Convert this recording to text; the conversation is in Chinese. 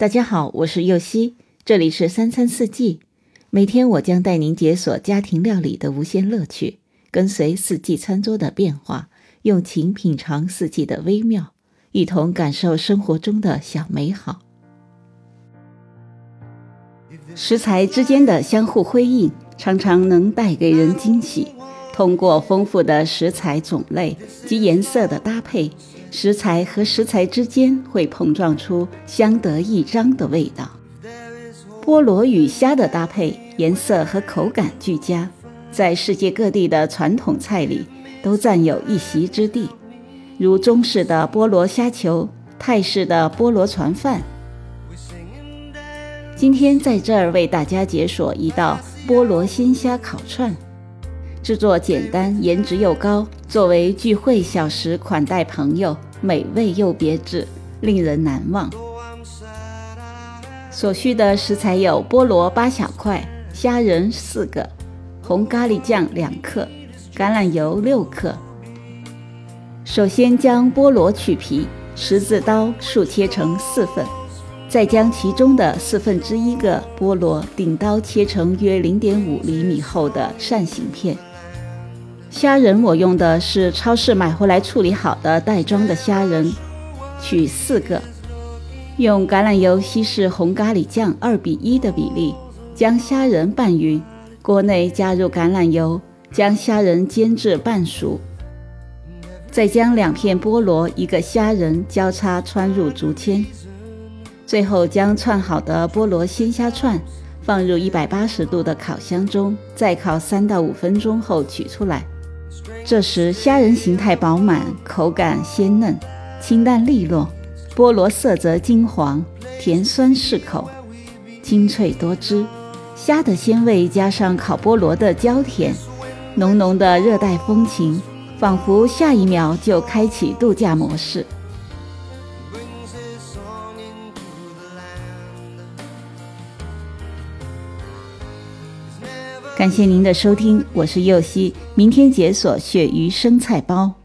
大家好，我是右希，这里是三餐四季。每天我将带您解锁家庭料理的无限乐趣，跟随四季餐桌的变化，用情品尝四季的微妙，一同感受生活中的小美好。食材之间的相互辉映，常常能带给人惊喜。通过丰富的食材种类及颜色的搭配，食材和食材之间会碰撞出相得益彰的味道。菠萝与虾的搭配，颜色和口感俱佳，在世界各地的传统菜里都占有一席之地，如中式的菠萝虾球、泰式的菠萝船饭。今天在这儿为大家解锁一道菠萝鲜虾烤串。制作简单，颜值又高，作为聚会小食款待朋友，美味又别致，令人难忘。所需的食材有菠萝八小块、虾仁四个、红咖喱酱两克、橄榄油六克。首先将菠萝去皮，十字刀竖切成四份，再将其中的四分之一个菠萝顶刀切成约零点五厘米厚的扇形片。虾仁我用的是超市买回来处理好的袋装的虾仁，取四个。用橄榄油稀释红咖喱酱二比一的比例，将虾仁拌匀。锅内加入橄榄油，将虾仁煎至半熟。再将两片菠萝、一个虾仁交叉穿入竹签。最后将串好的菠萝鲜虾串放入一百八十度的烤箱中，再烤三到五分钟后取出来。这时，虾仁形态饱满，口感鲜嫩，清淡利落；菠萝色泽金黄，甜酸适口，清脆多汁。虾的鲜味加上烤菠萝的焦甜，浓浓的热带风情，仿佛下一秒就开启度假模式。感谢您的收听，我是右希，明天解锁鳕鱼生菜包。